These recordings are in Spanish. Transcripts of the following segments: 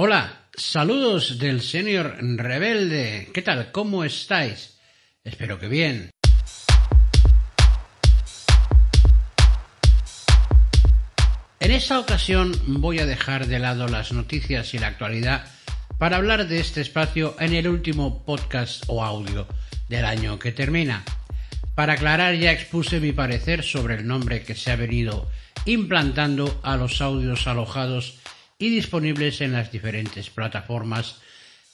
Hola, saludos del señor rebelde. ¿Qué tal? ¿Cómo estáis? Espero que bien. En esta ocasión voy a dejar de lado las noticias y la actualidad para hablar de este espacio en el último podcast o audio del año que termina. Para aclarar ya expuse mi parecer sobre el nombre que se ha venido implantando a los audios alojados y disponibles en las diferentes plataformas,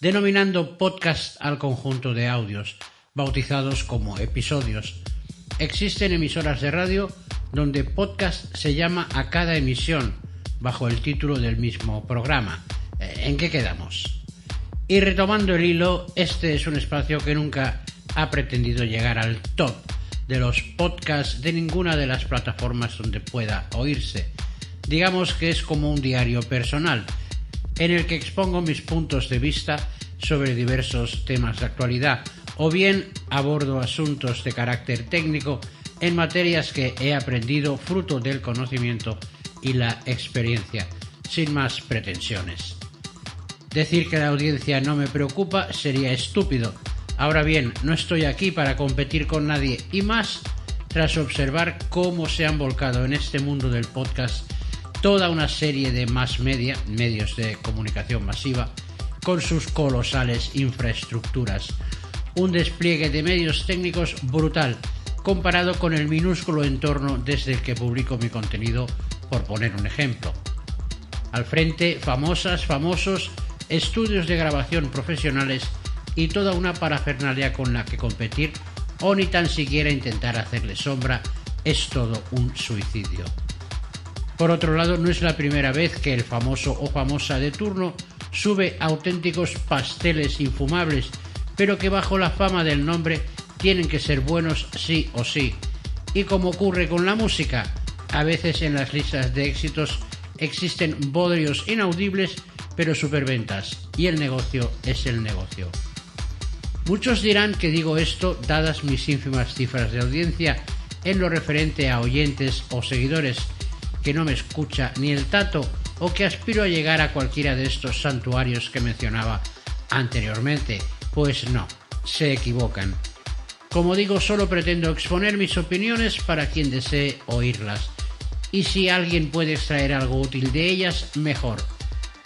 denominando podcast al conjunto de audios, bautizados como episodios. Existen emisoras de radio donde podcast se llama a cada emisión, bajo el título del mismo programa. Eh, ¿En qué quedamos? Y retomando el hilo, este es un espacio que nunca ha pretendido llegar al top de los podcasts de ninguna de las plataformas donde pueda oírse digamos que es como un diario personal, en el que expongo mis puntos de vista sobre diversos temas de actualidad, o bien abordo asuntos de carácter técnico en materias que he aprendido fruto del conocimiento y la experiencia, sin más pretensiones. Decir que la audiencia no me preocupa sería estúpido. Ahora bien, no estoy aquí para competir con nadie y más tras observar cómo se han volcado en este mundo del podcast toda una serie de más media, medios de comunicación masiva, con sus colosales infraestructuras. Un despliegue de medios técnicos brutal comparado con el minúsculo entorno desde el que publico mi contenido, por poner un ejemplo. Al frente, famosas, famosos, estudios de grabación profesionales y toda una parafernalia con la que competir o ni tan siquiera intentar hacerle sombra es todo un suicidio. Por otro lado, no es la primera vez que el famoso o famosa de turno sube auténticos pasteles infumables, pero que bajo la fama del nombre tienen que ser buenos sí o sí. Y como ocurre con la música, a veces en las listas de éxitos existen bodrios inaudibles pero superventas, y el negocio es el negocio. Muchos dirán que digo esto dadas mis ínfimas cifras de audiencia en lo referente a oyentes o seguidores, que no me escucha ni el tato o que aspiro a llegar a cualquiera de estos santuarios que mencionaba anteriormente. Pues no, se equivocan. Como digo, solo pretendo exponer mis opiniones para quien desee oírlas. Y si alguien puede extraer algo útil de ellas, mejor.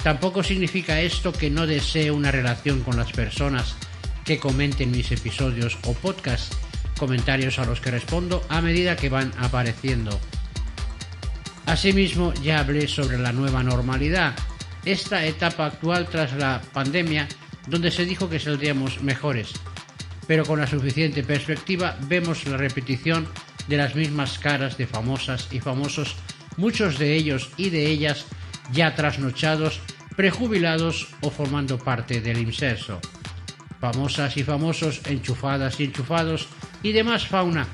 Tampoco significa esto que no desee una relación con las personas que comenten mis episodios o podcasts, comentarios a los que respondo a medida que van apareciendo. Asimismo, ya hablé sobre la nueva normalidad, esta etapa actual tras la pandemia, donde se dijo que saldríamos mejores, pero con la suficiente perspectiva vemos la repetición de las mismas caras de famosas y famosos, muchos de ellos y de ellas ya trasnochados, prejubilados o formando parte del inserso. Famosas y famosos, enchufadas y enchufados y demás fauna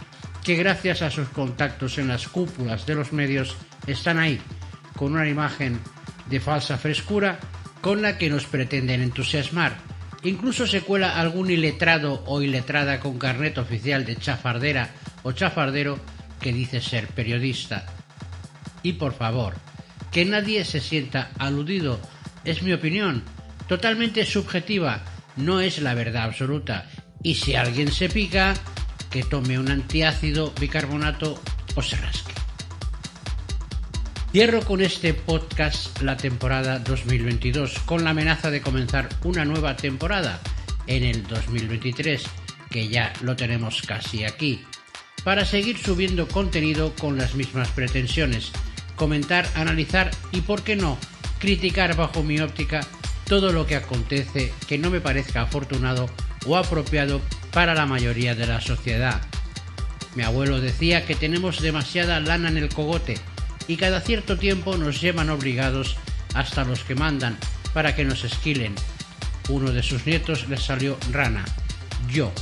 que gracias a sus contactos en las cúpulas de los medios están ahí, con una imagen de falsa frescura con la que nos pretenden entusiasmar. Incluso se cuela algún iletrado o iletrada con carnet oficial de chafardera o chafardero que dice ser periodista. Y por favor, que nadie se sienta aludido, es mi opinión, totalmente subjetiva, no es la verdad absoluta. Y si alguien se pica, que tome un antiácido bicarbonato o se rasque. Cierro con este podcast la temporada 2022 con la amenaza de comenzar una nueva temporada en el 2023, que ya lo tenemos casi aquí, para seguir subiendo contenido con las mismas pretensiones, comentar, analizar y, por qué no, criticar bajo mi óptica todo lo que acontece que no me parezca afortunado o apropiado para la mayoría de la sociedad. Mi abuelo decía que tenemos demasiada lana en el cogote y cada cierto tiempo nos llevan obligados hasta los que mandan para que nos esquilen. Uno de sus nietos le salió rana, yo.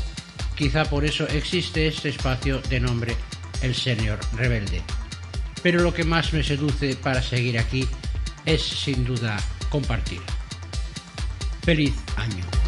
Quizá por eso existe este espacio de nombre El Señor Rebelde. Pero lo que más me seduce para seguir aquí es sin duda compartir. Feliz año.